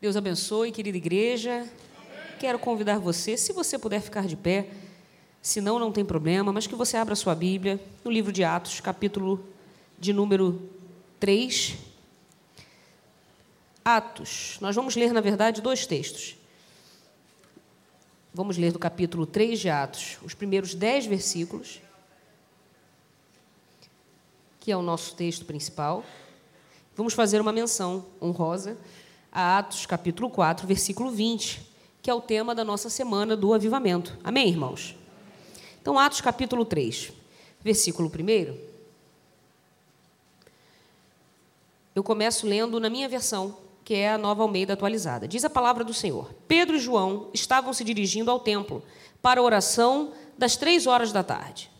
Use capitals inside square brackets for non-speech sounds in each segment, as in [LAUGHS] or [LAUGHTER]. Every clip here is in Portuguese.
Deus abençoe, querida igreja. Quero convidar você, se você puder ficar de pé, se não, não tem problema, mas que você abra sua Bíblia no livro de Atos, capítulo de número 3. Atos. Nós vamos ler, na verdade, dois textos. Vamos ler do capítulo 3 de Atos, os primeiros dez versículos, que é o nosso texto principal. Vamos fazer uma menção honrosa a Atos, capítulo 4, versículo 20, que é o tema da nossa semana do avivamento. Amém, irmãos? Então, Atos, capítulo 3, versículo 1. Eu começo lendo na minha versão, que é a nova Almeida atualizada. Diz a palavra do Senhor: Pedro e João estavam se dirigindo ao templo para a oração das três horas da tarde.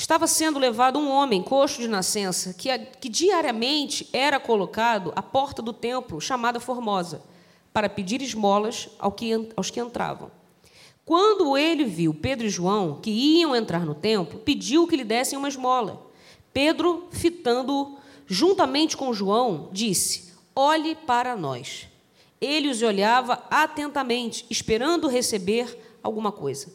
Estava sendo levado um homem coxo de nascença, que, que diariamente era colocado à porta do templo, chamada Formosa, para pedir esmolas aos que entravam. Quando ele viu Pedro e João, que iam entrar no templo, pediu que lhe dessem uma esmola. Pedro, fitando-o juntamente com João, disse: Olhe para nós. Ele os olhava atentamente, esperando receber alguma coisa.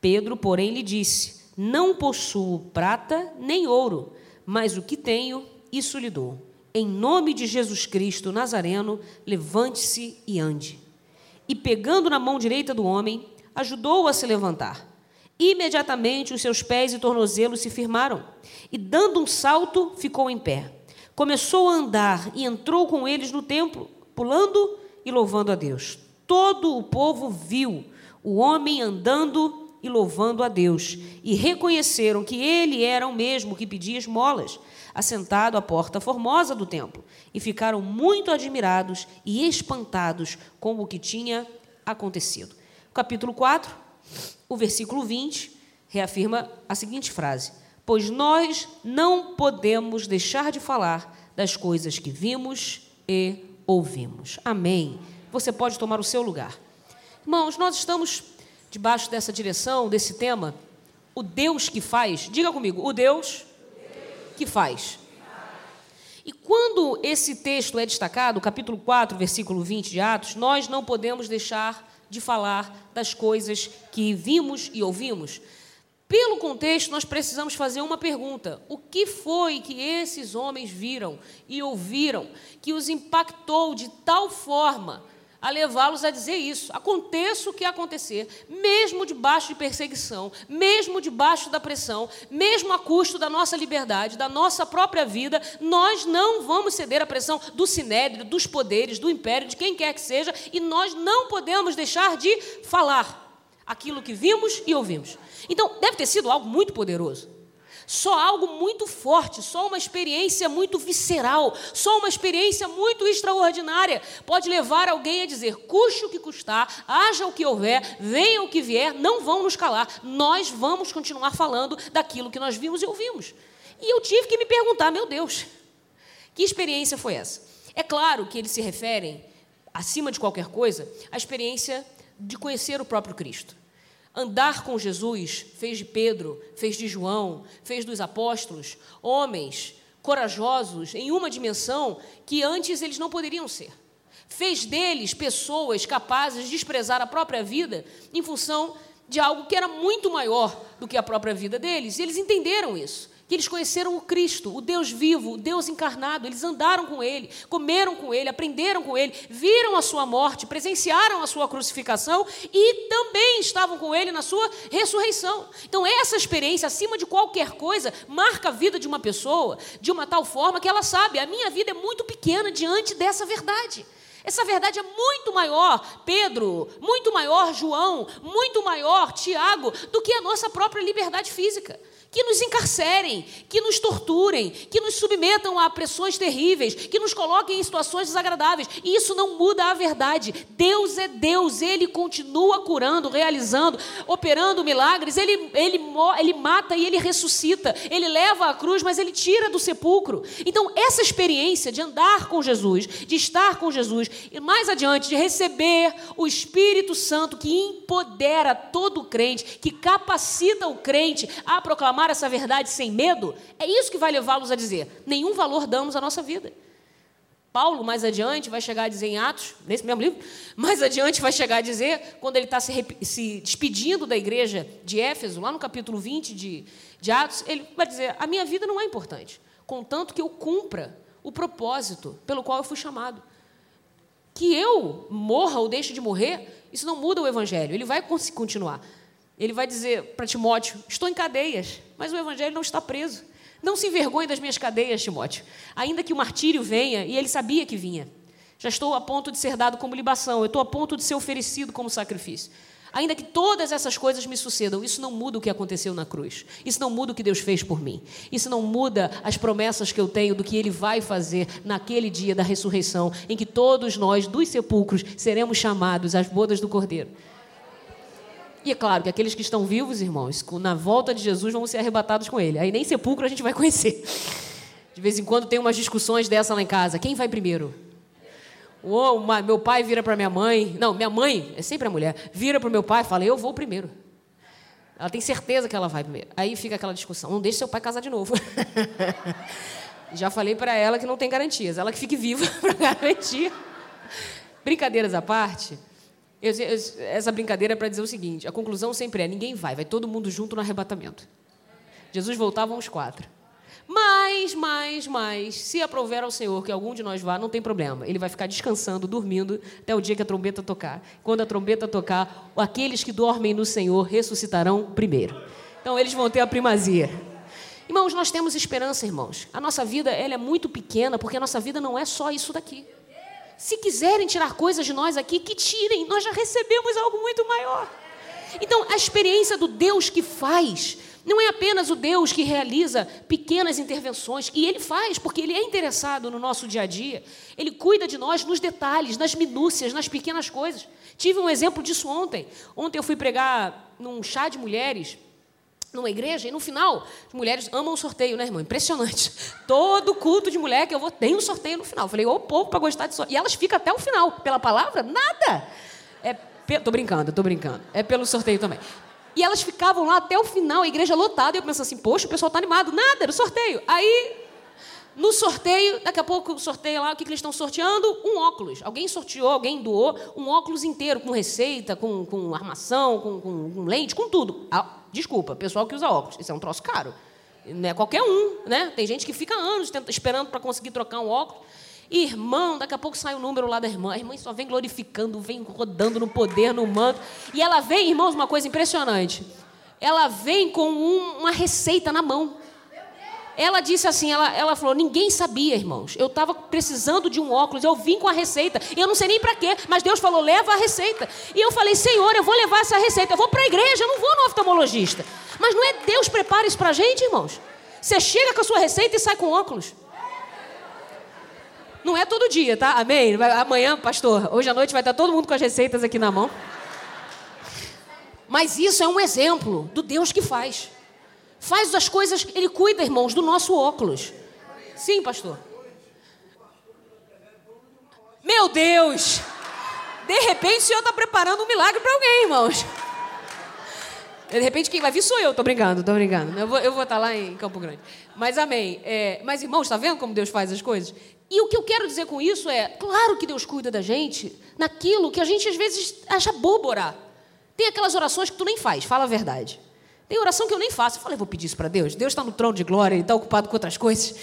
Pedro, porém, lhe disse: não possuo prata nem ouro, mas o que tenho, isso lhe dou. Em nome de Jesus Cristo Nazareno, levante-se e ande. E pegando na mão direita do homem, ajudou-o a se levantar. Imediatamente os seus pés e tornozelos se firmaram, e dando um salto, ficou em pé. Começou a andar e entrou com eles no templo, pulando e louvando a Deus. Todo o povo viu o homem andando e louvando a Deus, e reconheceram que ele era o mesmo que pedia esmolas, assentado à porta formosa do templo, e ficaram muito admirados e espantados com o que tinha acontecido. Capítulo 4, o versículo 20, reafirma a seguinte frase: Pois nós não podemos deixar de falar das coisas que vimos e ouvimos. Amém. Você pode tomar o seu lugar. Irmãos, nós estamos debaixo dessa direção, desse tema, o Deus que faz, diga comigo, o Deus que faz. E quando esse texto é destacado, capítulo 4, versículo 20 de Atos, nós não podemos deixar de falar das coisas que vimos e ouvimos. Pelo contexto, nós precisamos fazer uma pergunta: o que foi que esses homens viram e ouviram que os impactou de tal forma a levá-los a dizer isso. Aconteça o que acontecer, mesmo debaixo de perseguição, mesmo debaixo da pressão, mesmo a custo da nossa liberdade, da nossa própria vida, nós não vamos ceder à pressão do sinédrio, dos poderes, do império, de quem quer que seja, e nós não podemos deixar de falar aquilo que vimos e ouvimos. Então, deve ter sido algo muito poderoso. Só algo muito forte, só uma experiência muito visceral, só uma experiência muito extraordinária pode levar alguém a dizer: custe o que custar, haja o que houver, venha o que vier, não vão nos calar. Nós vamos continuar falando daquilo que nós vimos e ouvimos. E eu tive que me perguntar: meu Deus, que experiência foi essa? É claro que eles se referem, acima de qualquer coisa, à experiência de conhecer o próprio Cristo. Andar com Jesus fez de Pedro, fez de João, fez dos apóstolos homens corajosos em uma dimensão que antes eles não poderiam ser. Fez deles pessoas capazes de desprezar a própria vida em função de algo que era muito maior do que a própria vida deles. E eles entenderam isso que eles conheceram o Cristo, o Deus vivo, o Deus encarnado, eles andaram com Ele, comeram com Ele, aprenderam com Ele, viram a sua morte, presenciaram a sua crucificação e também estavam com Ele na sua ressurreição. Então, essa experiência, acima de qualquer coisa, marca a vida de uma pessoa de uma tal forma que ela sabe: a minha vida é muito pequena diante dessa verdade. Essa verdade é muito maior, Pedro, muito maior, João, muito maior, Tiago, do que a nossa própria liberdade física que nos encarcerem, que nos torturem, que nos submetam a pressões terríveis, que nos coloquem em situações desagradáveis. E isso não muda a verdade. Deus é Deus, Ele continua curando, realizando, operando milagres. Ele, ele, ele mata e Ele ressuscita. Ele leva a cruz, mas Ele tira do sepulcro. Então, essa experiência de andar com Jesus, de estar com Jesus, e mais adiante, de receber o Espírito Santo que empodera todo crente, que capacita o crente a proclamar proclamar essa verdade sem medo, é isso que vai levá-los a dizer: nenhum valor damos à nossa vida. Paulo, mais adiante, vai chegar a dizer em Atos, nesse mesmo livro, mais adiante vai chegar a dizer, quando ele está se, se, despedindo da igreja de Éfeso, lá no capítulo 20 de, de Atos, ele vai dizer: A minha vida não é importante, contanto que eu cumpra o propósito pelo qual eu fui chamado. Que eu morra ou deixe de morrer, isso não muda o evangelho, ele vai continuar. Ele vai dizer para Timóteo: Estou em cadeias, mas o evangelho não está preso. Não se envergonhe das minhas cadeias, Timóteo. Ainda que o martírio venha, e ele sabia que vinha. Já estou a ponto de ser dado como libação, eu estou a ponto de ser oferecido como sacrifício. Ainda que todas essas coisas me sucedam, isso não muda o que aconteceu na cruz. Isso não muda o que Deus fez por mim. Isso não muda as promessas que eu tenho do que Ele vai fazer naquele dia da ressurreição, em que todos nós, dos sepulcros, seremos chamados às bodas do Cordeiro. E é claro que aqueles que estão vivos, irmãos, na volta de Jesus vão ser arrebatados com ele. Aí nem sepulcro a gente vai [LAUGHS] conhecer. De vez em quando tem umas discussões dessa lá em casa. Quem vai primeiro? Ou meu pai vira para minha mãe. Não, minha mãe, é sempre a mulher, vira para o meu pai e fala: Eu vou primeiro. Ela tem certeza que ela vai primeiro. Aí fica aquela discussão: Não deixe seu pai casar de novo. [LAUGHS] Já falei para ela que não tem garantias. Ela que fique viva [LAUGHS] para garantir. Brincadeiras à parte. Eu, eu, essa brincadeira é para dizer o seguinte: a conclusão sempre é: ninguém vai, vai todo mundo junto no arrebatamento. Jesus voltava uns quatro. Mas, mas, mas, se aprover ao Senhor que algum de nós vá, não tem problema. Ele vai ficar descansando, dormindo, até o dia que a trombeta tocar. Quando a trombeta tocar, aqueles que dormem no Senhor ressuscitarão primeiro. Então, eles vão ter a primazia. Irmãos, nós temos esperança, irmãos. A nossa vida ela é muito pequena, porque a nossa vida não é só isso daqui. Se quiserem tirar coisas de nós aqui, que tirem, nós já recebemos algo muito maior. Então, a experiência do Deus que faz não é apenas o Deus que realiza pequenas intervenções, e Ele faz, porque Ele é interessado no nosso dia a dia. Ele cuida de nós nos detalhes, nas minúcias, nas pequenas coisas. Tive um exemplo disso ontem. Ontem eu fui pregar num chá de mulheres numa igreja e no final, as mulheres amam o sorteio, né, irmão? Impressionante. [LAUGHS] Todo culto de mulher que eu vou tem um sorteio no final. Falei, ô povo para gostar de sorteio. E elas ficam até o final. Pela palavra, nada. É, tô brincando, tô brincando. É pelo sorteio também. E elas ficavam lá até o final, a igreja lotada. E eu pensava assim, poxa, o pessoal tá animado. Nada, era o sorteio. Aí no sorteio, daqui a pouco sorteio lá, o que, que eles estão sorteando? Um óculos. Alguém sorteou, alguém doou um óculos inteiro, com receita, com, com armação, com, com, com lente, com tudo. Desculpa, pessoal que usa óculos, isso é um troço caro. Não é qualquer um, né? Tem gente que fica anos esperando para conseguir trocar um óculos. Irmão, daqui a pouco sai o número lá da irmã. A irmã só vem glorificando, vem rodando no poder, no manto. E ela vem, irmãos, uma coisa impressionante. Ela vem com um, uma receita na mão. Ela disse assim, ela, ela falou, ninguém sabia, irmãos. Eu estava precisando de um óculos, eu vim com a receita. Eu não sei nem para quê, mas Deus falou, leva a receita. E eu falei, Senhor, eu vou levar essa receita. Eu vou para a igreja, eu não vou no oftalmologista. Mas não é Deus prepara isso para a gente, irmãos? Você chega com a sua receita e sai com óculos. Não é todo dia, tá? Amém? Amanhã, pastor, hoje à noite vai estar todo mundo com as receitas aqui na mão. Mas isso é um exemplo do Deus que faz. Faz as coisas, ele cuida, irmãos, do nosso óculos. Sim, pastor. Meu Deus! De repente o Senhor está preparando um milagre para alguém, irmãos. De repente quem vai vir sou eu, tô brincando, tô brincando. Eu vou, estar tá lá em Campo Grande. Mas amém. É, mas irmãos, está vendo como Deus faz as coisas? E o que eu quero dizer com isso é, claro que Deus cuida da gente naquilo que a gente às vezes acha bobo orar. Tem aquelas orações que tu nem faz, fala a verdade. Tem oração que eu nem faço. Eu falei, vou pedir isso para Deus. Deus está no trono de glória, Ele está ocupado com outras coisas.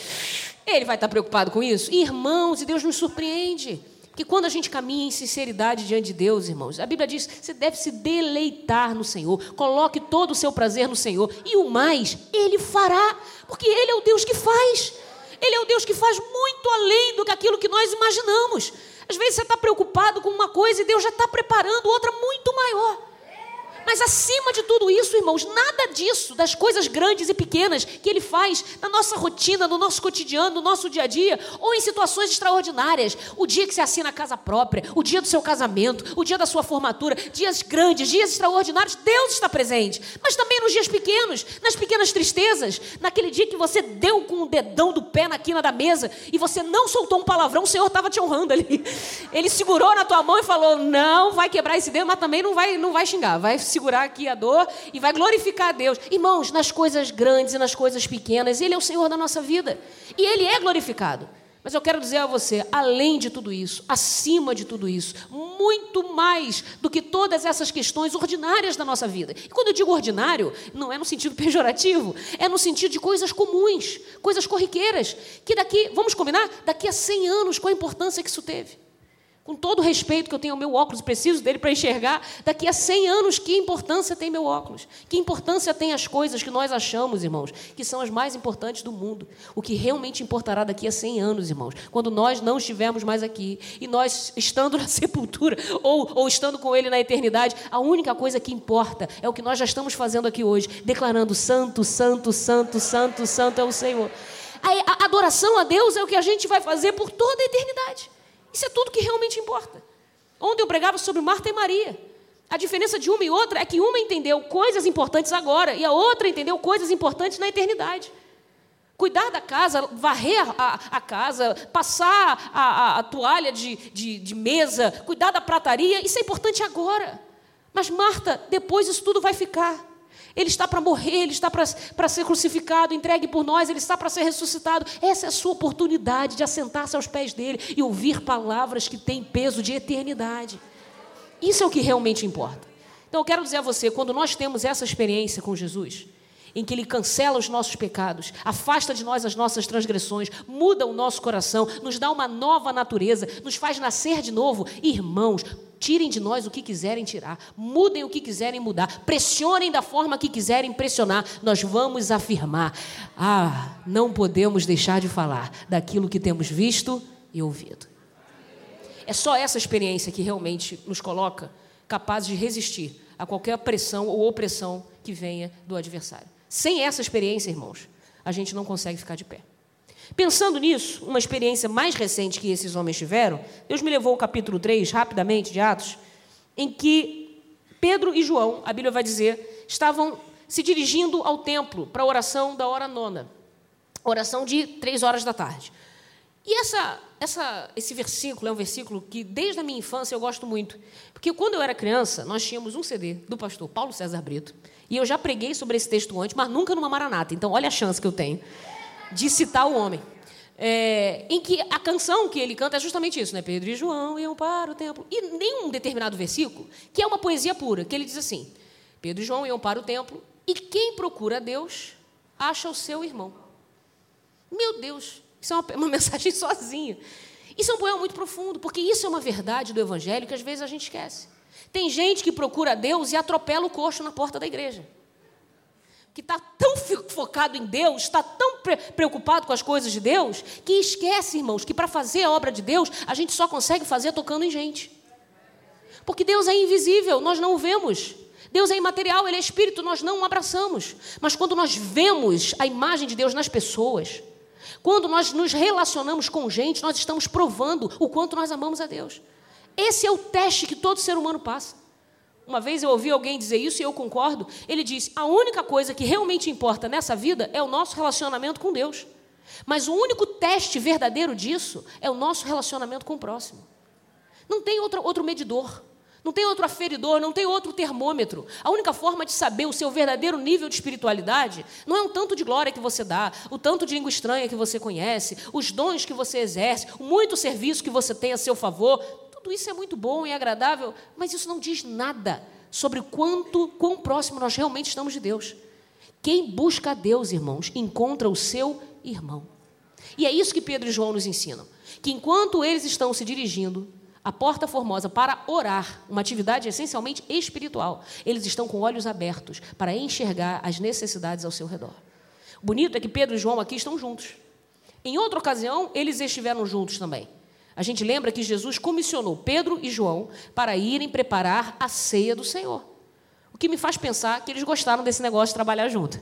Ele vai estar tá preocupado com isso? Irmãos, e Deus nos surpreende. Porque quando a gente caminha em sinceridade diante de Deus, irmãos, a Bíblia diz: você deve se deleitar no Senhor, coloque todo o seu prazer no Senhor, e o mais Ele fará, porque Ele é o Deus que faz. Ele é o Deus que faz muito além do que aquilo que nós imaginamos. Às vezes você está preocupado com uma coisa e Deus já está preparando outra muito maior. Mas acima de tudo isso, irmãos, nada disso, das coisas grandes e pequenas que Ele faz na nossa rotina, no nosso cotidiano, no nosso dia a dia, ou em situações extraordinárias. O dia que você assina a casa própria, o dia do seu casamento, o dia da sua formatura, dias grandes, dias extraordinários, Deus está presente. Mas também nos dias pequenos, nas pequenas tristezas, naquele dia que você deu com o dedão do pé na quina da mesa e você não soltou um palavrão, o Senhor estava te honrando ali. Ele segurou na tua mão e falou: Não vai quebrar esse dedo, mas também não vai, não vai xingar, vai segurar aqui a dor e vai glorificar a Deus. Irmãos, nas coisas grandes e nas coisas pequenas, Ele é o Senhor da nossa vida. E Ele é glorificado. Mas eu quero dizer a você, além de tudo isso, acima de tudo isso, muito mais do que todas essas questões ordinárias da nossa vida. E quando eu digo ordinário, não é no sentido [LAUGHS] pejorativo, é no sentido de coisas comuns, coisas corriqueiras, que daqui, vamos combinar, daqui a 100 anos, qual a importância que isso teve? Com todo o respeito que eu tenho ao meu óculos, preciso dele para enxergar, daqui a 100 anos, que importância tem meu óculos? Que importância tem as coisas que nós achamos, irmãos, que são as mais importantes do mundo? O que realmente importará daqui a 100 anos, irmãos, quando nós não estivermos mais aqui e nós estando [LAUGHS] na sepultura ou, ou estando com Ele na eternidade, a única coisa que importa é o que nós já estamos fazendo aqui hoje, declarando: Santo, Santo, Santo, Santo, Santo é o Senhor. A adoração a Deus é o que a gente vai fazer por toda a eternidade. Isso é tudo que realmente importa. Ontem eu pregava sobre Marta e Maria. A diferença de uma e outra é que uma entendeu coisas importantes agora e a outra entendeu coisas importantes na eternidade. Cuidar da casa, varrer a, a casa, passar a, a, a toalha de, de, de mesa, cuidar da prataria, isso é importante agora. Mas Marta, depois isso tudo vai ficar. Ele está para morrer, ele está para ser crucificado, entregue por nós, ele está para ser ressuscitado. Essa é a sua oportunidade de assentar-se aos pés dele e ouvir palavras que têm peso de eternidade. Isso é o que realmente importa. Então eu quero dizer a você, quando nós temos essa experiência com Jesus, em que Ele cancela os nossos pecados, afasta de nós as nossas transgressões, muda o nosso coração, nos dá uma nova natureza, nos faz nascer de novo. Irmãos, Tirem de nós o que quiserem tirar, mudem o que quiserem mudar, pressionem da forma que quiserem pressionar. Nós vamos afirmar: ah, não podemos deixar de falar daquilo que temos visto e ouvido. É só essa experiência que realmente nos coloca capazes de resistir a qualquer pressão ou opressão que venha do adversário. Sem essa experiência, irmãos, a gente não consegue ficar de pé. Pensando nisso, uma experiência mais recente que esses homens tiveram, Deus me levou ao capítulo 3, rapidamente, de Atos, em que Pedro e João, a Bíblia vai dizer, estavam se dirigindo ao templo para a oração da hora nona, oração de três horas da tarde. E essa, essa, esse versículo é um versículo que, desde a minha infância, eu gosto muito. Porque quando eu era criança, nós tínhamos um CD do pastor Paulo César Brito, e eu já preguei sobre esse texto antes, mas nunca numa maranata. Então, olha a chance que eu tenho de citar o homem. É, em que a canção que ele canta é justamente isso, né? Pedro e João iam para o templo. E nem um determinado versículo, que é uma poesia pura, que ele diz assim: Pedro e João iam para o templo, e quem procura Deus acha o seu irmão. Meu Deus, isso é uma, [LAUGHS] uma mensagem sozinha. Isso é um poema muito profundo, porque isso é uma verdade do Evangelho que às vezes a gente esquece. Tem gente que procura Deus e atropela o coxo na porta da igreja que está tão focado em Deus, está tão preocupado com as coisas de Deus, que esquece, irmãos, que para fazer a obra de Deus, a gente só consegue fazer tocando em gente. Porque Deus é invisível, nós não o vemos. Deus é imaterial, Ele é espírito, nós não o abraçamos. Mas quando nós vemos a imagem de Deus nas pessoas, quando nós nos relacionamos com gente, nós estamos provando o quanto nós amamos a Deus. Esse é o teste que todo ser humano passa. Uma vez eu ouvi alguém dizer isso e eu concordo. Ele disse: a única coisa que realmente importa nessa vida é o nosso relacionamento com Deus. Mas o único teste verdadeiro disso é o nosso relacionamento com o próximo. Não tem outro, outro medidor, não tem outro aferidor, não tem outro termômetro. A única forma de saber o seu verdadeiro nível de espiritualidade não é o tanto de glória que você dá, o tanto de língua estranha que você conhece, os dons que você exerce, o muito serviço que você tem a seu favor. Tudo isso é muito bom e agradável, mas isso não diz nada sobre quanto, quão próximo nós realmente estamos de Deus. Quem busca a Deus, irmãos, encontra o seu irmão. E é isso que Pedro e João nos ensinam: que enquanto eles estão se dirigindo à porta formosa para orar, uma atividade essencialmente espiritual, eles estão com olhos abertos para enxergar as necessidades ao seu redor. Bonito é que Pedro e João aqui estão juntos. Em outra ocasião, eles estiveram juntos também. A gente lembra que Jesus comissionou Pedro e João para irem preparar a ceia do Senhor. O que me faz pensar que eles gostaram desse negócio de trabalhar junto.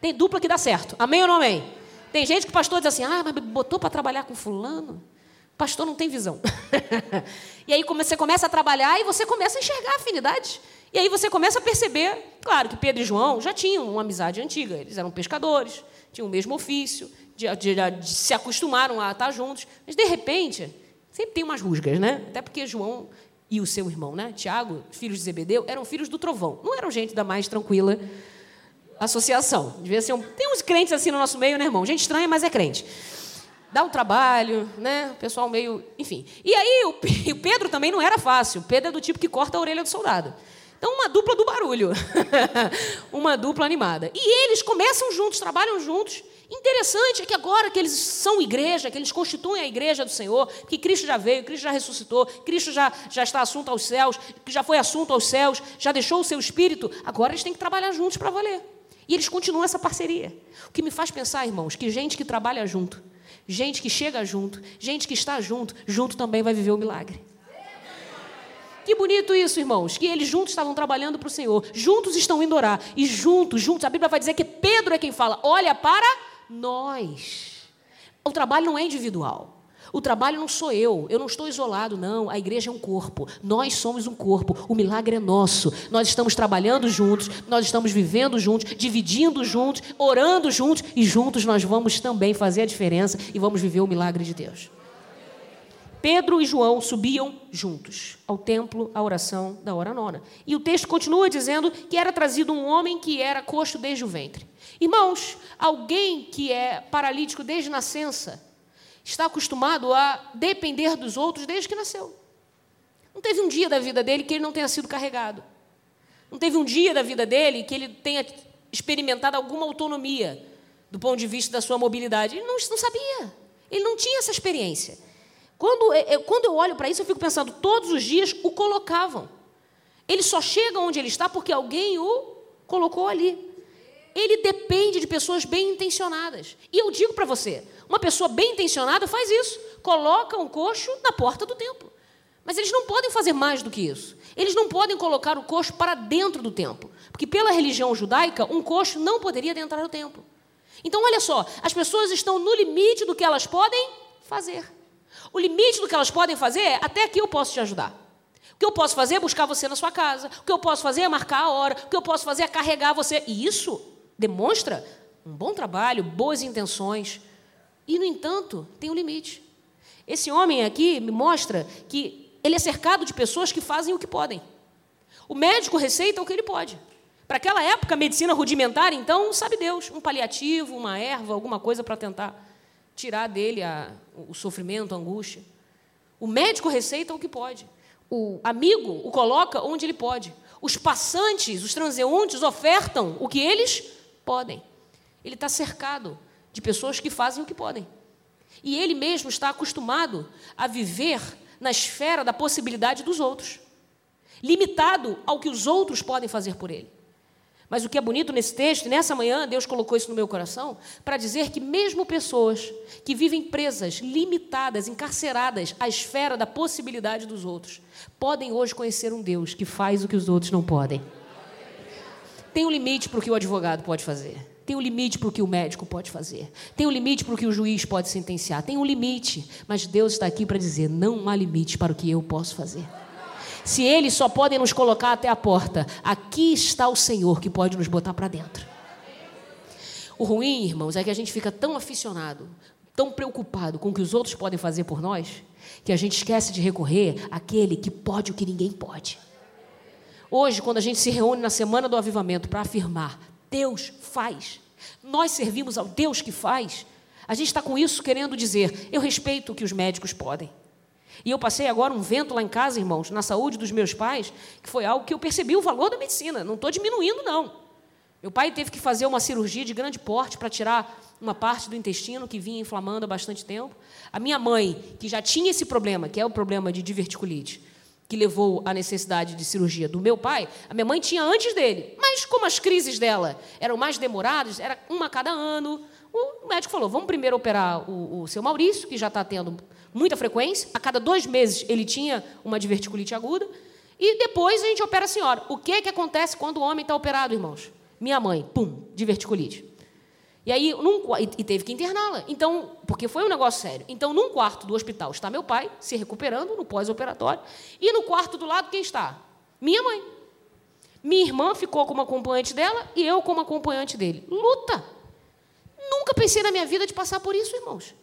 Tem dupla que dá certo. Amém ou não amém? Tem gente que o pastor diz assim: ah, mas botou para trabalhar com fulano. O pastor não tem visão. [LAUGHS] e aí você começa a trabalhar e você começa a enxergar a afinidade. E aí você começa a perceber, claro que Pedro e João já tinham uma amizade antiga, eles eram pescadores, tinham o mesmo ofício, de, de, de, se acostumaram a estar juntos, mas de repente Sempre tem umas rusgas, né? Até porque João e o seu irmão, né? Tiago, filhos de Zebedeu, eram filhos do trovão. Não eram gente da mais tranquila associação. Devia ser um... Tem uns crentes assim no nosso meio, né, irmão? Gente estranha, mas é crente. dá um trabalho, né? O pessoal meio. Enfim. E aí, o [LAUGHS] Pedro também não era fácil. O Pedro é do tipo que corta a orelha do soldado. Então, uma dupla do barulho. [LAUGHS] uma dupla animada. E eles começam juntos, trabalham juntos. Interessante é que agora que eles são igreja, que eles constituem a igreja do Senhor, que Cristo já veio, Cristo já ressuscitou, Cristo já, já está assunto aos céus, que já foi assunto aos céus, já deixou o seu espírito, agora eles têm que trabalhar juntos para valer. E eles continuam essa parceria. O que me faz pensar, irmãos, que gente que trabalha junto, gente que chega junto, gente que está junto, junto também vai viver o milagre. Que bonito isso, irmãos, que eles juntos estavam trabalhando para o Senhor, juntos estão indo orar, e juntos, juntos, a Bíblia vai dizer que Pedro é quem fala: olha para nós. O trabalho não é individual. O trabalho não sou eu, eu não estou isolado, não. A igreja é um corpo, nós somos um corpo, o milagre é nosso. Nós estamos trabalhando juntos, nós estamos vivendo juntos, dividindo juntos, orando juntos e juntos nós vamos também fazer a diferença e vamos viver o milagre de Deus. Pedro e João subiam juntos ao templo, à oração da hora nona. E o texto continua dizendo que era trazido um homem que era coxo desde o ventre. Irmãos, alguém que é paralítico desde nascença está acostumado a depender dos outros desde que nasceu. Não teve um dia da vida dele que ele não tenha sido carregado. Não teve um dia da vida dele que ele tenha experimentado alguma autonomia do ponto de vista da sua mobilidade. Ele não, não sabia. Ele não tinha essa experiência. Quando, é, quando eu olho para isso, eu fico pensando, todos os dias o colocavam. Ele só chega onde ele está porque alguém o colocou ali ele depende de pessoas bem intencionadas. E eu digo para você, uma pessoa bem intencionada faz isso, coloca um coxo na porta do templo. Mas eles não podem fazer mais do que isso. Eles não podem colocar o coxo para dentro do templo, porque pela religião judaica, um coxo não poderia entrar no templo. Então, olha só, as pessoas estão no limite do que elas podem fazer. O limite do que elas podem fazer é até aqui eu posso te ajudar. O que eu posso fazer é buscar você na sua casa. O que eu posso fazer é marcar a hora. O que eu posso fazer é carregar você. E isso demonstra um bom trabalho, boas intenções, e, no entanto, tem um limite. Esse homem aqui me mostra que ele é cercado de pessoas que fazem o que podem. O médico receita o que ele pode. Para aquela época, a medicina rudimentar, então, sabe Deus, um paliativo, uma erva, alguma coisa para tentar tirar dele a, o sofrimento, a angústia. O médico receita o que pode. O amigo o coloca onde ele pode. Os passantes, os transeuntes ofertam o que eles podem. Ele está cercado de pessoas que fazem o que podem. E ele mesmo está acostumado a viver na esfera da possibilidade dos outros, limitado ao que os outros podem fazer por ele. Mas o que é bonito nesse texto, nessa manhã Deus colocou isso no meu coração, para dizer que mesmo pessoas que vivem presas, limitadas, encarceradas à esfera da possibilidade dos outros, podem hoje conhecer um Deus que faz o que os outros não podem. Tem um limite para o que o advogado pode fazer. Tem um limite para o que o médico pode fazer. Tem um limite para o que o juiz pode sentenciar. Tem um limite. Mas Deus está aqui para dizer: não há limite para o que eu posso fazer. Se eles só podem nos colocar até a porta, aqui está o Senhor que pode nos botar para dentro. O ruim, irmãos, é que a gente fica tão aficionado, tão preocupado com o que os outros podem fazer por nós, que a gente esquece de recorrer àquele que pode o que ninguém pode. Hoje, quando a gente se reúne na semana do avivamento para afirmar, Deus faz, nós servimos ao Deus que faz, a gente está com isso querendo dizer, eu respeito o que os médicos podem. E eu passei agora um vento lá em casa, irmãos, na saúde dos meus pais, que foi algo que eu percebi o valor da medicina. Não estou diminuindo, não. Meu pai teve que fazer uma cirurgia de grande porte para tirar uma parte do intestino que vinha inflamando há bastante tempo. A minha mãe, que já tinha esse problema, que é o problema de diverticulite, que levou à necessidade de cirurgia do meu pai, a minha mãe tinha antes dele. Mas como as crises dela eram mais demoradas, era uma a cada ano, o médico falou: vamos primeiro operar o, o seu Maurício, que já está tendo muita frequência. A cada dois meses ele tinha uma diverticulite aguda. E depois a gente opera a senhora. O que, que acontece quando o homem está operado, irmãos? Minha mãe, pum, diverticulite. E aí, num, e teve que interná-la. Então, porque foi um negócio sério. Então, num quarto do hospital está meu pai, se recuperando no pós-operatório, e no quarto do lado quem está? Minha mãe. Minha irmã ficou como acompanhante dela e eu como acompanhante dele. Luta. Nunca pensei na minha vida de passar por isso, irmãos.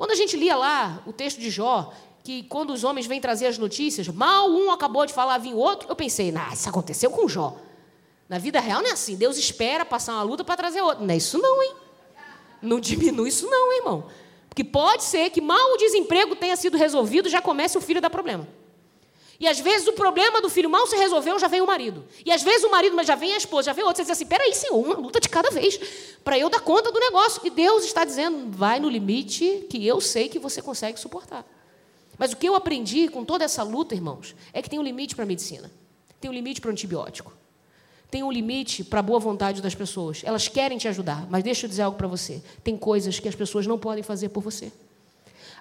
Quando a gente lia lá o texto de Jó, que quando os homens vêm trazer as notícias, mal um acabou de falar, vinha outro, eu pensei, nah, isso aconteceu com Jó. Na vida real não é assim. Deus espera passar uma luta para trazer outra. Não é isso não, hein? Não diminui isso não, irmão. Porque Porque pode ser que mal o desemprego tenha sido resolvido, já comece o filho a dar problema. E às vezes o problema do filho mal se resolveu, já vem o marido. E às vezes o marido, mas já vem a esposa, já vem outro. Você diz assim: peraí, senhor, uma luta de cada vez, para eu dar conta do negócio. E Deus está dizendo: vai no limite que eu sei que você consegue suportar. Mas o que eu aprendi com toda essa luta, irmãos, é que tem um limite para a medicina, tem um limite para o antibiótico, tem um limite para a boa vontade das pessoas. Elas querem te ajudar, mas deixa eu dizer algo para você: tem coisas que as pessoas não podem fazer por você.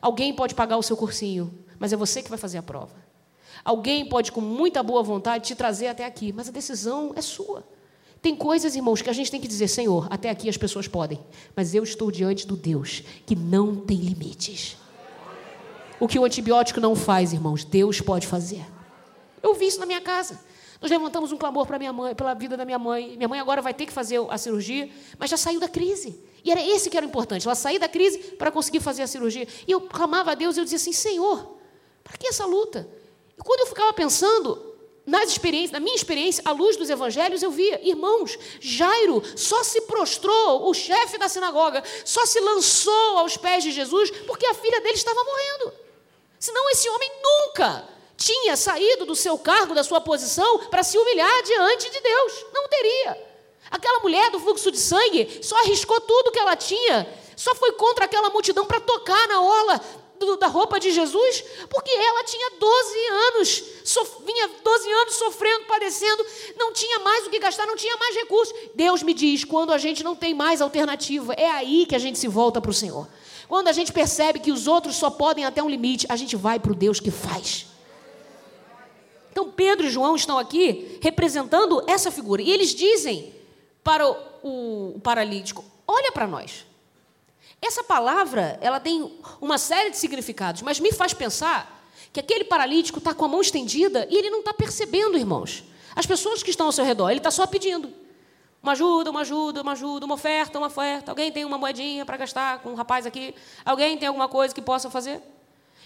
Alguém pode pagar o seu cursinho, mas é você que vai fazer a prova. Alguém pode, com muita boa vontade, te trazer até aqui, mas a decisão é sua. Tem coisas, irmãos, que a gente tem que dizer: Senhor, até aqui as pessoas podem, mas eu estou diante do Deus que não tem limites. O que o antibiótico não faz, irmãos, Deus pode fazer. Eu vi isso na minha casa. Nós levantamos um clamor para minha mãe, pela vida da minha mãe. Minha mãe agora vai ter que fazer a cirurgia, mas já saiu da crise. E era esse que era o importante, ela sair da crise para conseguir fazer a cirurgia. E eu clamava a Deus e eu dizia assim: Senhor, para que essa luta? E quando eu ficava pensando nas experiências, na minha experiência, à luz dos evangelhos, eu via, irmãos, Jairo só se prostrou, o chefe da sinagoga, só se lançou aos pés de Jesus porque a filha dele estava morrendo. Senão esse homem nunca tinha saído do seu cargo, da sua posição, para se humilhar diante de Deus. Não teria. Aquela mulher do fluxo de sangue só arriscou tudo que ela tinha, só foi contra aquela multidão para tocar na orla do, da roupa de Jesus? Porque ela tinha 12 anos, vinha 12 anos sofrendo, padecendo, não tinha mais o que gastar, não tinha mais recursos. Deus me diz, quando a gente não tem mais alternativa, é aí que a gente se volta para o Senhor. Quando a gente percebe que os outros só podem até um limite, a gente vai para o Deus que faz. Então Pedro e João estão aqui representando essa figura. E eles dizem para o, o, o paralítico: olha para nós. Essa palavra, ela tem uma série de significados, mas me faz pensar que aquele paralítico está com a mão estendida e ele não está percebendo, irmãos. As pessoas que estão ao seu redor, ele está só pedindo. Uma ajuda, uma ajuda, uma ajuda, uma oferta, uma oferta. Alguém tem uma moedinha para gastar com um rapaz aqui? Alguém tem alguma coisa que possa fazer?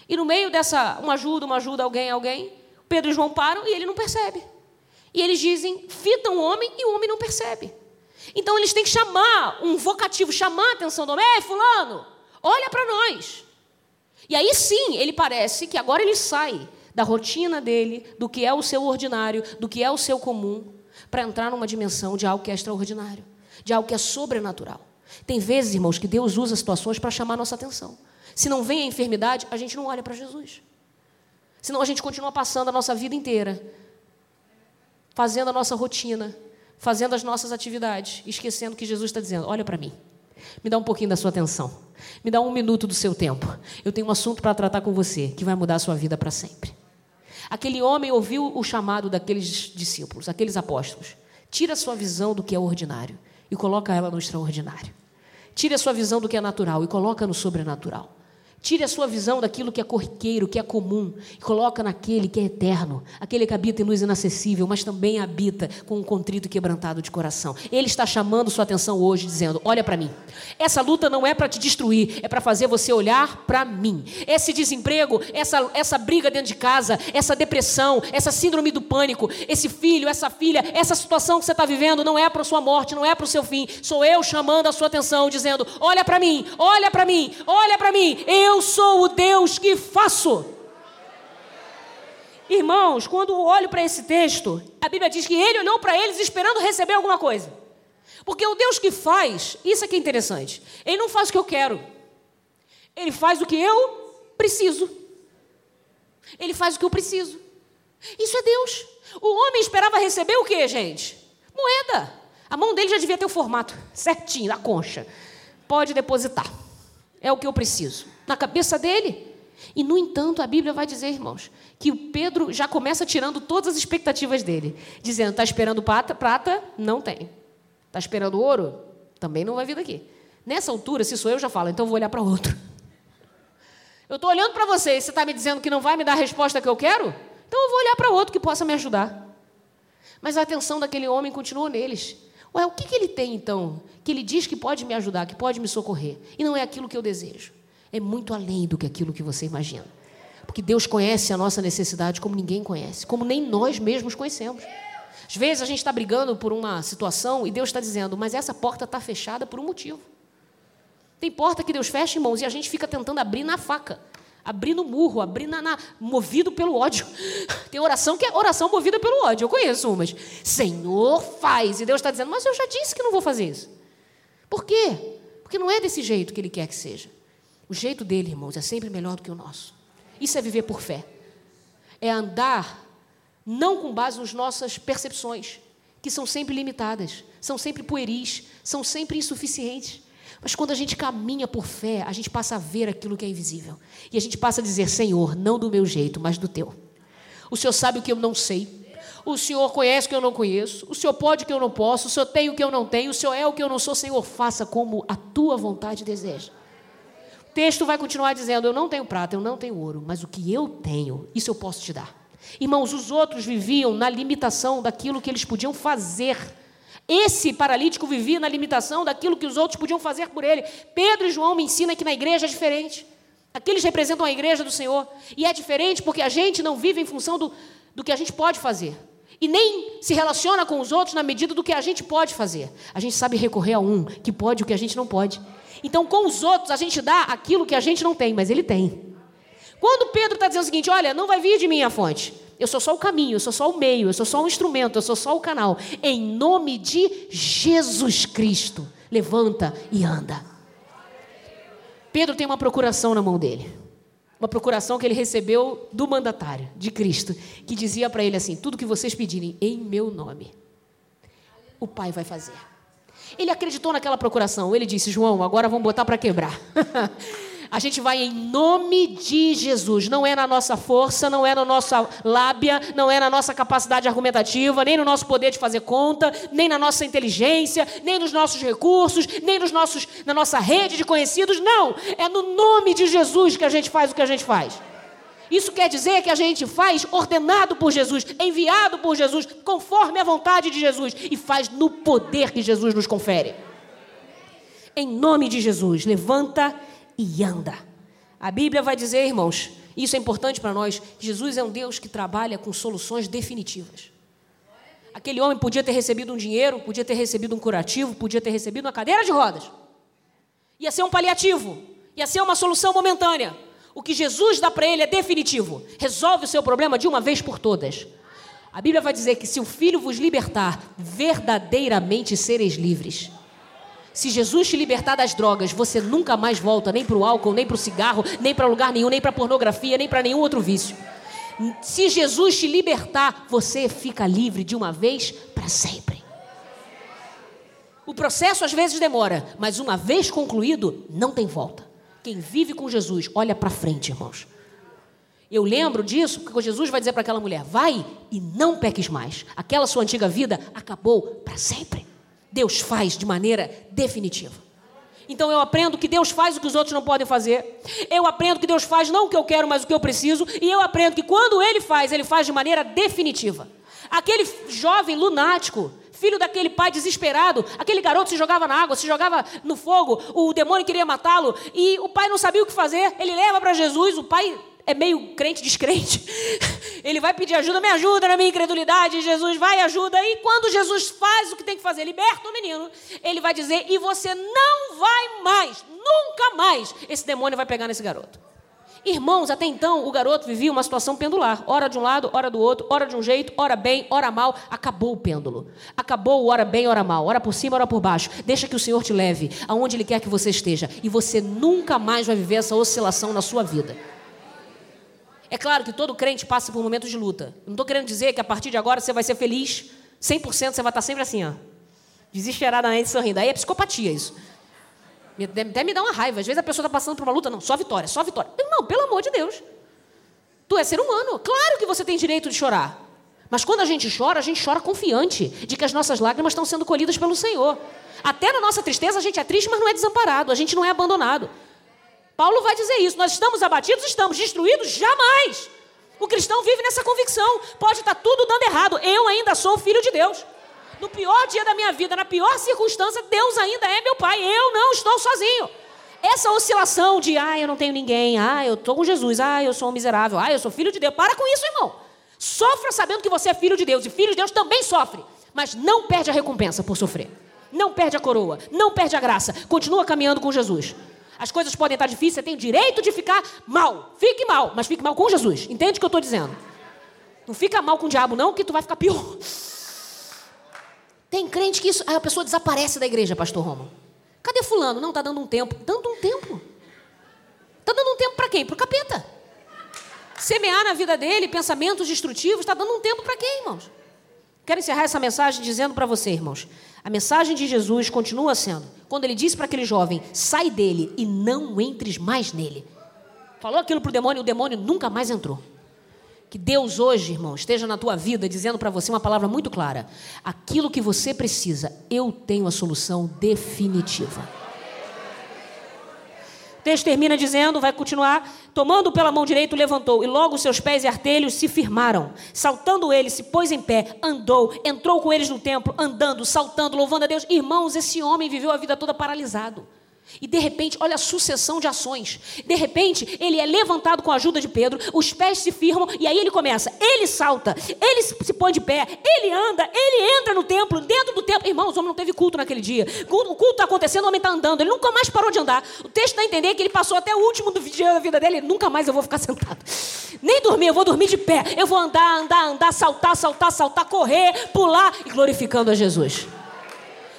E no meio dessa uma ajuda, uma ajuda, alguém, alguém, Pedro e João param e ele não percebe. E eles dizem, fitam o homem e o homem não percebe. Então eles têm que chamar um vocativo, chamar a atenção do homem. Ei, fulano, olha para nós. E aí sim, ele parece que agora ele sai da rotina dele, do que é o seu ordinário, do que é o seu comum, para entrar numa dimensão de algo que é extraordinário, de algo que é sobrenatural. Tem vezes, irmãos, que Deus usa situações para chamar nossa atenção. Se não vem a enfermidade, a gente não olha para Jesus. Senão a gente continua passando a nossa vida inteira fazendo a nossa rotina, fazendo as nossas atividades, esquecendo que Jesus está dizendo: olha para mim, me dá um pouquinho da sua atenção, me dá um minuto do seu tempo. Eu tenho um assunto para tratar com você que vai mudar a sua vida para sempre. Aquele homem ouviu o chamado daqueles discípulos, aqueles apóstolos. Tira a sua visão do que é ordinário e coloca ela no extraordinário. Tire a sua visão do que é natural e coloca no sobrenatural. Tire a sua visão daquilo que é corriqueiro, que é comum, e coloca naquele que é eterno, aquele que habita em luz inacessível, mas também habita com um contrito quebrantado de coração. Ele está chamando sua atenção hoje, dizendo: Olha para mim. Essa luta não é para te destruir, é para fazer você olhar para mim. Esse desemprego, essa, essa briga dentro de casa, essa depressão, essa síndrome do pânico, esse filho, essa filha, essa situação que você está vivendo não é para sua morte, não é para o seu fim. Sou eu chamando a sua atenção, dizendo: Olha para mim, olha para mim, olha para mim. Eu eu sou o Deus que faço. Irmãos, quando olho para esse texto, a Bíblia diz que ele olhou para eles esperando receber alguma coisa. Porque o Deus que faz, isso aqui é interessante, ele não faz o que eu quero, ele faz o que eu preciso. Ele faz o que eu preciso. Isso é Deus. O homem esperava receber o que, gente? Moeda. A mão dele já devia ter o formato certinho, da concha. Pode depositar. É o que eu preciso na cabeça dele. E, no entanto, a Bíblia vai dizer, irmãos, que o Pedro já começa tirando todas as expectativas dele, dizendo: está esperando prata? Prata? Não tem. Está esperando ouro? Também não vai vir daqui. Nessa altura, se sou eu, já falo, então vou olhar para outro. [LAUGHS] Eu estou olhando para você e você está me dizendo que não vai me dar a resposta que eu quero? Então eu vou olhar para outro que possa me ajudar. Mas a atenção daquele homem continuou neles. Ué, o que, que ele tem então? Que ele diz que pode me ajudar, que pode me socorrer. E não é aquilo que eu desejo é muito além do que aquilo que você imagina. Porque Deus conhece a nossa necessidade como ninguém conhece, como nem nós mesmos conhecemos. Às vezes a gente está brigando por uma situação e Deus está dizendo, mas essa porta está fechada por um motivo. Tem porta que Deus fecha, irmãos, e a gente fica tentando abrir na faca. Abrir no murro, abrir na, na, movido pelo ódio. [LAUGHS] Tem oração que é oração movida pelo ódio. Eu conheço umas. Senhor, faz. E Deus está dizendo, mas eu já disse que não vou fazer isso. Por quê? Porque não é desse jeito que Ele quer que seja. O jeito dele, irmãos, é sempre melhor do que o nosso. Isso é viver por fé. É andar não com base nas nossas percepções, que são sempre limitadas, são sempre pueris, são sempre insuficientes. Mas quando a gente caminha por fé, a gente passa a ver aquilo que é invisível. E a gente passa a dizer: Senhor, não do meu jeito, mas do teu. O Senhor sabe o que eu não sei. O Senhor conhece o que eu não conheço. O Senhor pode o que eu não posso. O Senhor tem o que eu não tenho. O Senhor é o que eu não sou. Senhor, faça como a tua vontade deseja texto vai continuar dizendo: Eu não tenho prata, eu não tenho ouro, mas o que eu tenho, isso eu posso te dar. Irmãos, os outros viviam na limitação daquilo que eles podiam fazer. Esse paralítico vivia na limitação daquilo que os outros podiam fazer por ele. Pedro e João me ensinam que na igreja é diferente. Aqueles representam a igreja do Senhor. E é diferente porque a gente não vive em função do, do que a gente pode fazer. E nem se relaciona com os outros na medida do que a gente pode fazer. A gente sabe recorrer a um que pode o que a gente não pode. Então, com os outros, a gente dá aquilo que a gente não tem, mas ele tem. Quando Pedro está dizendo o seguinte: olha, não vai vir de mim a fonte. Eu sou só o caminho, eu sou só o meio, eu sou só um instrumento, eu sou só o canal. Em nome de Jesus Cristo, levanta e anda. Pedro tem uma procuração na mão dele. Uma procuração que ele recebeu do mandatário, de Cristo, que dizia para ele assim: tudo que vocês pedirem em meu nome, o Pai vai fazer. Ele acreditou naquela procuração. Ele disse: João, agora vamos botar para quebrar. [LAUGHS] A gente vai em nome de Jesus. Não é na nossa força, não é na nossa lábia, não é na nossa capacidade argumentativa, nem no nosso poder de fazer conta, nem na nossa inteligência, nem nos nossos recursos, nem nos nossos, na nossa rede de conhecidos. Não. É no nome de Jesus que a gente faz o que a gente faz. Isso quer dizer que a gente faz ordenado por Jesus, enviado por Jesus, conforme a vontade de Jesus e faz no poder que Jesus nos confere. Em nome de Jesus, levanta e anda. A Bíblia vai dizer, irmãos, isso é importante para nós, Jesus é um Deus que trabalha com soluções definitivas. Aquele homem podia ter recebido um dinheiro, podia ter recebido um curativo, podia ter recebido uma cadeira de rodas. Ia ser um paliativo, ia ser uma solução momentânea. O que Jesus dá para ele é definitivo. Resolve o seu problema de uma vez por todas. A Bíblia vai dizer que se o Filho vos libertar, verdadeiramente sereis livres. Se Jesus te libertar das drogas, você nunca mais volta nem para o álcool, nem para o cigarro, nem para lugar nenhum, nem para pornografia, nem para nenhum outro vício. Se Jesus te libertar, você fica livre de uma vez para sempre. O processo às vezes demora, mas uma vez concluído, não tem volta. Quem vive com Jesus, olha para frente, irmãos. Eu lembro disso, porque Jesus vai dizer para aquela mulher: vai e não peques mais. Aquela sua antiga vida acabou para sempre. Deus faz de maneira definitiva. Então eu aprendo que Deus faz o que os outros não podem fazer. Eu aprendo que Deus faz não o que eu quero, mas o que eu preciso. E eu aprendo que quando Ele faz, Ele faz de maneira definitiva. Aquele jovem lunático filho daquele pai desesperado. Aquele garoto se jogava na água, se jogava no fogo, o demônio queria matá-lo e o pai não sabia o que fazer. Ele leva para Jesus, o pai é meio crente descrente. [LAUGHS] Ele vai pedir ajuda, me ajuda na minha incredulidade. Jesus vai ajuda. E quando Jesus faz o que tem que fazer, liberta o menino, ele vai dizer: e você não vai mais, nunca mais, esse demônio vai pegar nesse garoto. Irmãos, até então o garoto vivia uma situação pendular, hora de um lado, hora do outro, hora de um jeito, hora bem, hora mal. Acabou o pêndulo. Acabou o hora bem, hora mal, hora por cima, hora por baixo. Deixa que o Senhor te leve aonde Ele quer que você esteja e você nunca mais vai viver essa oscilação na sua vida. É claro que todo crente passa por momentos de luta. Não estou querendo dizer que a partir de agora você vai ser feliz, 100% você vai estar sempre assim, ó, desesperadamente sorrindo. Aí é psicopatia isso. Até me dá uma raiva. Às vezes a pessoa está passando por uma luta, não, só vitória, só vitória. Não, pelo amor de Deus. Tu é ser humano. Claro que você tem direito de chorar. Mas quando a gente chora, a gente chora confiante de que as nossas lágrimas estão sendo colhidas pelo Senhor. Até na nossa tristeza, a gente é triste, mas não é desamparado, a gente não é abandonado. Paulo vai dizer isso. Nós estamos abatidos, estamos destruídos, jamais. O cristão vive nessa convicção. Pode estar tudo dando errado. Eu ainda sou filho de Deus no pior dia da minha vida, na pior circunstância, Deus ainda é meu pai. Eu não estou sozinho. Essa oscilação de, ah, eu não tenho ninguém, ah, eu estou com Jesus, ah, eu sou um miserável, ah, eu sou filho de Deus. Para com isso, irmão. Sofra sabendo que você é filho de Deus. E filho de Deus também sofre. Mas não perde a recompensa por sofrer. Não perde a coroa. Não perde a graça. Continua caminhando com Jesus. as coisas podem estar difíceis, você tem o direito de ficar mal. Fique mal, mas fique mal com Jesus. Entende o que eu estou dizendo? Não fica mal com o diabo, não, que tu vai ficar pior. Tem crente que isso. Aí a pessoa desaparece da igreja, pastor Romo. Cadê fulano? Não, está dando um tempo. Dando um tempo. Está dando um tempo para quem? Para o capeta. Semear na vida dele pensamentos destrutivos, está dando um tempo para quem, irmãos? Quero encerrar essa mensagem dizendo para você, irmãos. A mensagem de Jesus continua sendo, quando ele disse para aquele jovem: sai dele e não entres mais nele. Falou aquilo para o demônio, o demônio nunca mais entrou. Que Deus hoje, irmão, esteja na tua vida dizendo para você uma palavra muito clara: aquilo que você precisa, eu tenho a solução definitiva. O texto termina dizendo, vai continuar, tomando pela mão direita, levantou, e logo seus pés e artelhos se firmaram. Saltando ele, se pôs em pé, andou, entrou com eles no templo, andando, saltando, louvando a Deus. Irmãos, esse homem viveu a vida toda paralisado. E de repente, olha a sucessão de ações. De repente, ele é levantado com a ajuda de Pedro, os pés se firmam e aí ele começa. Ele salta, ele se põe de pé, ele anda, ele entra no templo, dentro do templo. Irmãos, o homem não teve culto naquele dia. O culto está acontecendo, o homem está andando, ele nunca mais parou de andar. O texto dá a entender que ele passou até o último dia da vida dele, nunca mais eu vou ficar [LAUGHS] sentado. Nem dormir, eu vou dormir de pé. Eu vou andar, andar, andar, saltar, saltar, saltar, correr, pular e glorificando a Jesus.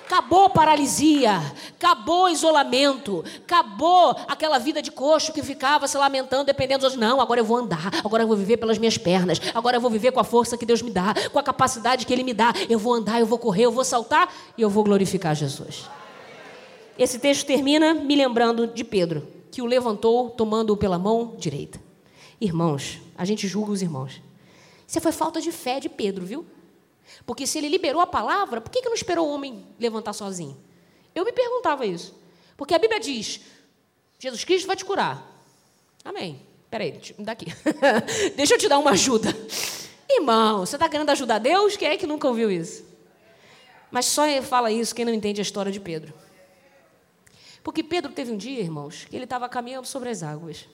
Acabou paralisia, acabou isolamento, acabou aquela vida de coxo que ficava se lamentando, dependendo dos outros. Não, agora eu vou andar, agora eu vou viver pelas minhas pernas, agora eu vou viver com a força que Deus me dá, com a capacidade que Ele me dá. Eu vou andar, eu vou correr, eu vou saltar e eu vou glorificar Jesus. Esse texto termina me lembrando de Pedro, que o levantou tomando-o pela mão direita. Irmãos, a gente julga os irmãos. Isso foi falta de fé de Pedro, viu? Porque se ele liberou a palavra, por que, que não esperou o homem levantar sozinho? Eu me perguntava isso. Porque a Bíblia diz: Jesus Cristo vai te curar. Amém. Peraí, daqui. [LAUGHS] Deixa eu te dar uma ajuda. Irmão, você está querendo ajudar Deus? Quem é que nunca ouviu isso? Mas só fala isso quem não entende a história de Pedro. Porque Pedro teve um dia, irmãos, que ele estava caminhando sobre as águas.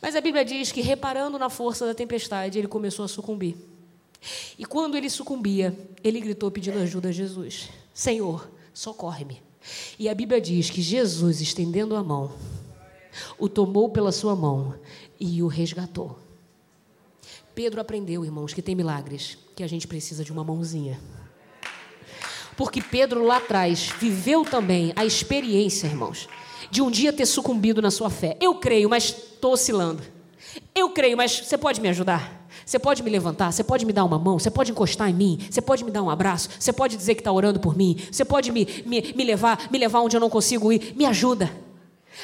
Mas a Bíblia diz que, reparando na força da tempestade, ele começou a sucumbir. E quando ele sucumbia, ele gritou pedindo ajuda a Jesus: Senhor, socorre-me. E a Bíblia diz que Jesus, estendendo a mão, o tomou pela sua mão e o resgatou. Pedro aprendeu, irmãos, que tem milagres, que a gente precisa de uma mãozinha. Porque Pedro lá atrás viveu também a experiência, irmãos, de um dia ter sucumbido na sua fé. Eu creio, mas estou oscilando. Eu creio, mas você pode me ajudar? Você pode me levantar, você pode me dar uma mão, você pode encostar em mim, você pode me dar um abraço, você pode dizer que está orando por mim, você pode me, me, me, levar, me levar onde eu não consigo ir. Me ajuda.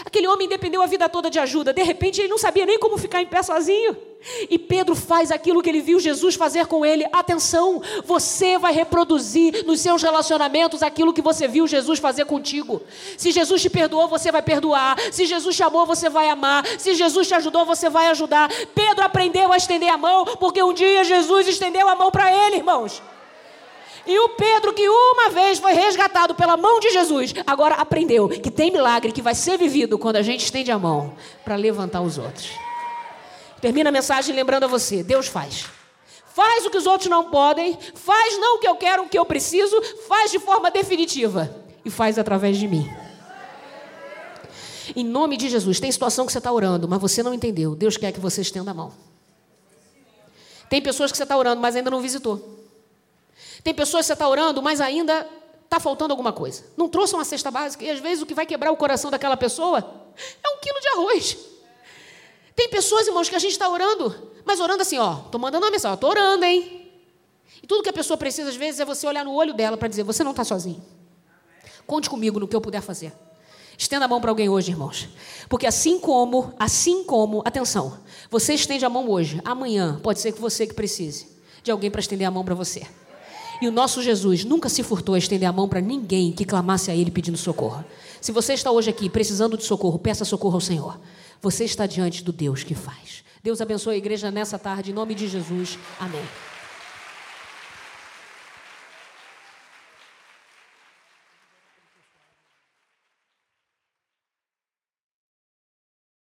Aquele homem dependeu a vida toda de ajuda. De repente, ele não sabia nem como ficar em pé sozinho. E Pedro faz aquilo que ele viu Jesus fazer com ele. Atenção, você vai reproduzir nos seus relacionamentos aquilo que você viu Jesus fazer contigo. Se Jesus te perdoou, você vai perdoar. Se Jesus te amou, você vai amar. Se Jesus te ajudou, você vai ajudar. Pedro aprendeu a estender a mão, porque um dia Jesus estendeu a mão para ele, irmãos. E o Pedro, que uma vez foi resgatado pela mão de Jesus, agora aprendeu que tem milagre que vai ser vivido quando a gente estende a mão para levantar os outros. Termina a mensagem lembrando a você: Deus faz. Faz o que os outros não podem, faz não o que eu quero, o que eu preciso, faz de forma definitiva e faz através de mim. Em nome de Jesus, tem situação que você está orando, mas você não entendeu. Deus quer que você estenda a mão. Tem pessoas que você está orando, mas ainda não visitou. Tem pessoas que você está orando, mas ainda está faltando alguma coisa. Não trouxe uma cesta básica. E às vezes o que vai quebrar o coração daquela pessoa é um quilo de arroz. Tem pessoas, irmãos, que a gente está orando, mas orando assim, ó, estou mandando uma mensagem, estou orando, hein? E tudo que a pessoa precisa, às vezes, é você olhar no olho dela para dizer, você não está sozinho. Conte comigo no que eu puder fazer. Estenda a mão para alguém hoje, irmãos. Porque assim como, assim como, atenção, você estende a mão hoje, amanhã pode ser que você que precise de alguém para estender a mão para você. E o nosso Jesus nunca se furtou a estender a mão para ninguém que clamasse a Ele pedindo socorro. Se você está hoje aqui precisando de socorro, peça socorro ao Senhor. Você está diante do Deus que faz. Deus abençoe a igreja nessa tarde, em nome de Jesus. Amém.